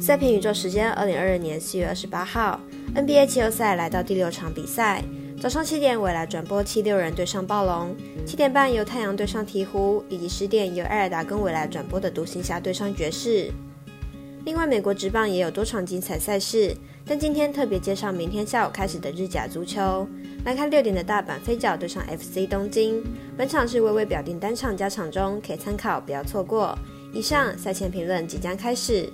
赛评宇宙时间：二零二二年四月二十八号，NBA 季后赛来到第六场比赛。早上七点，未来转播七六人对上暴龙；七点半由太阳对上鹈鹕，以及十点由艾尔达跟未来转播的独行侠对上爵士。另外，美国职棒也有多场精彩赛事，但今天特别介绍明天下午开始的日甲足球。来看六点的大阪飞脚对上 FC 东京，本场是微微表定单场加场中，可以参考，不要错过。以上赛前评论即将开始。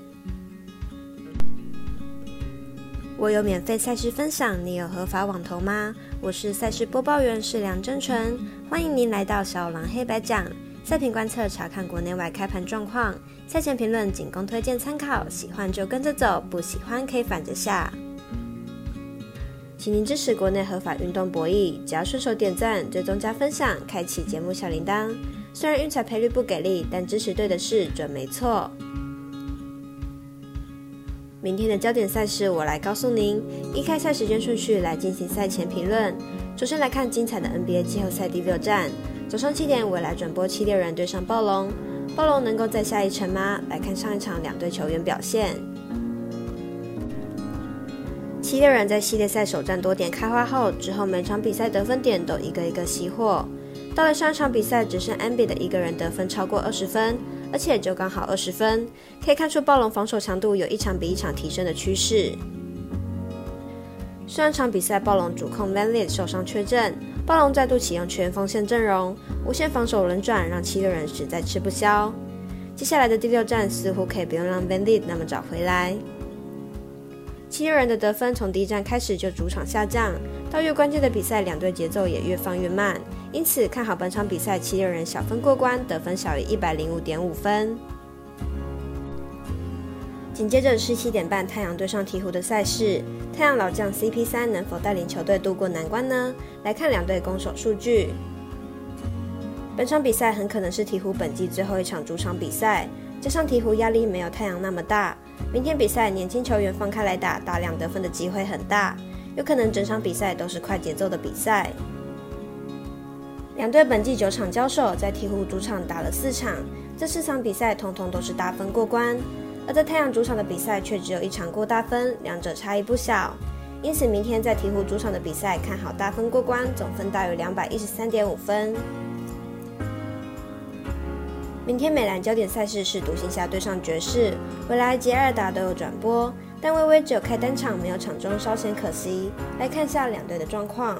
我有免费赛事分享，你有合法网投吗？我是赛事播报员是梁真纯，欢迎您来到小狼黑白讲赛评观测，查看国内外开盘状况。赛前评论仅供推荐参考，喜欢就跟着走，不喜欢可以反着下。请您支持国内合法运动博弈，只要顺手点赞、追踪加分享，开启节目小铃铛。虽然运彩赔率不给力，但支持对的事准没错。明天的焦点赛事，我来告诉您。依开赛时间顺序来进行赛前评论。首先来看精彩的 NBA 季后赛第六战，早上七点，我来转播七六人对上暴龙。暴龙能够再下一城吗？来看上一场两队球员表现。七六人在系列赛首战多点开花后，之后每场比赛得分点都一个一个熄火。到了上一场比赛，只剩 a m b i 的一个人得分超过二十分。而且就刚好二十分，可以看出暴龙防守强度有一场比一场提升的趋势。上场比赛暴龙主控 Van l i t 受伤缺阵，暴龙再度启用全锋线阵容，无限防守轮转让七六人实在吃不消。接下来的第六战似乎可以不用让 Van l i t 那么早回来。七六人的得分从第一战开始就主场下降，到越关键的比赛，两队节奏也越放越慢。因此看好本场比赛七六人小分过关，得分小于一百零五点五分。紧接着是七点半太阳对上鹈鹕的赛事，太阳老将 CP 三能否带领球队渡过难关呢？来看两队攻守数据。本场比赛很可能是鹈鹕本季最后一场主场比赛，加上鹈鹕压力没有太阳那么大，明天比赛年轻球员放开来打，大量得分的机会很大，有可能整场比赛都是快节奏的比赛。两队本季九场交手，在鹈鹕主场打了四场，这四场比赛通通都是大分过关；而在太阳主场的比赛却只有一场过大分，两者差异不小。因此，明天在鹈鹕主场的比赛看好大分过关，总分大于两百一十三点五分。明天美兰焦点赛事是独行侠对上爵士，未来杰尔达都有转播，但微微只有开单场，没有场中，稍显可惜。来看下两队的状况。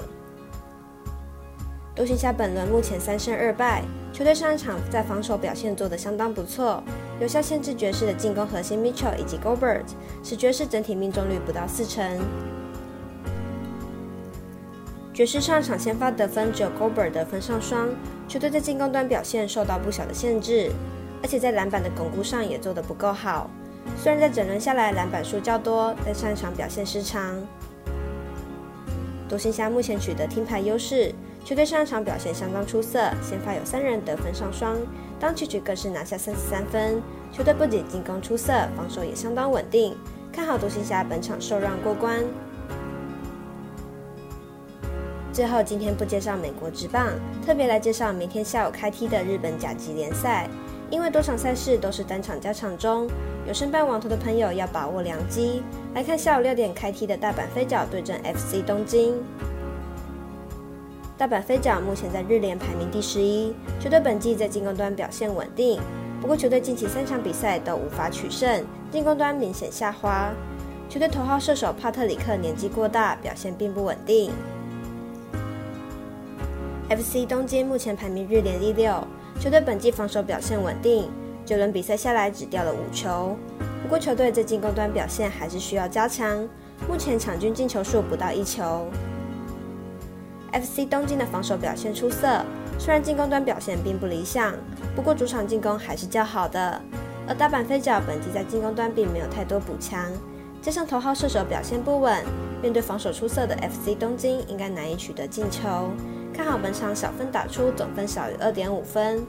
独行侠本轮目前三胜二败，球队上一场在防守表现做得相当不错，有效限制爵士的进攻核心 Mitchell 以及 Gobert，使爵士整体命中率不到四成。爵士上场先发得分只有 Gobert 得分上双，球队在进攻端表现受到不小的限制，而且在篮板的巩固上也做得不够好。虽然在整轮下来篮板数较多，但上一场表现失常。独行侠目前取得听牌优势。球队上场表现相当出色，先发有三人得分上双，当曲曲更是拿下三十三分。球队不仅进攻出色，防守也相当稳定，看好独行侠本场受让过关。最后，今天不介绍美国职棒，特别来介绍明天下午开踢的日本甲级联赛。因为多场赛事都是单场加场中，有申办网投的朋友要把握良机。来看下午六点开踢的大阪飞脚对阵 FC 东京。大阪飞脚目前在日联排名第十一，球队本季在进攻端表现稳定，不过球队近期三场比赛都无法取胜，进攻端明显下滑。球队头号射手帕特里克年纪过大，表现并不稳定。FC 东京目前排名日联第六，球队本季防守表现稳定，九轮比赛下来只掉了五球，不过球队在进攻端表现还是需要加强，目前场均进球数不到一球。FC 东京的防守表现出色，虽然进攻端表现并不理想，不过主场进攻还是较好的。而大阪飞脚本季在进攻端并没有太多补强，加上头号射手表现不稳，面对防守出色的 FC 东京，应该难以取得进球。看好本场小分打出，总分小于二点五分。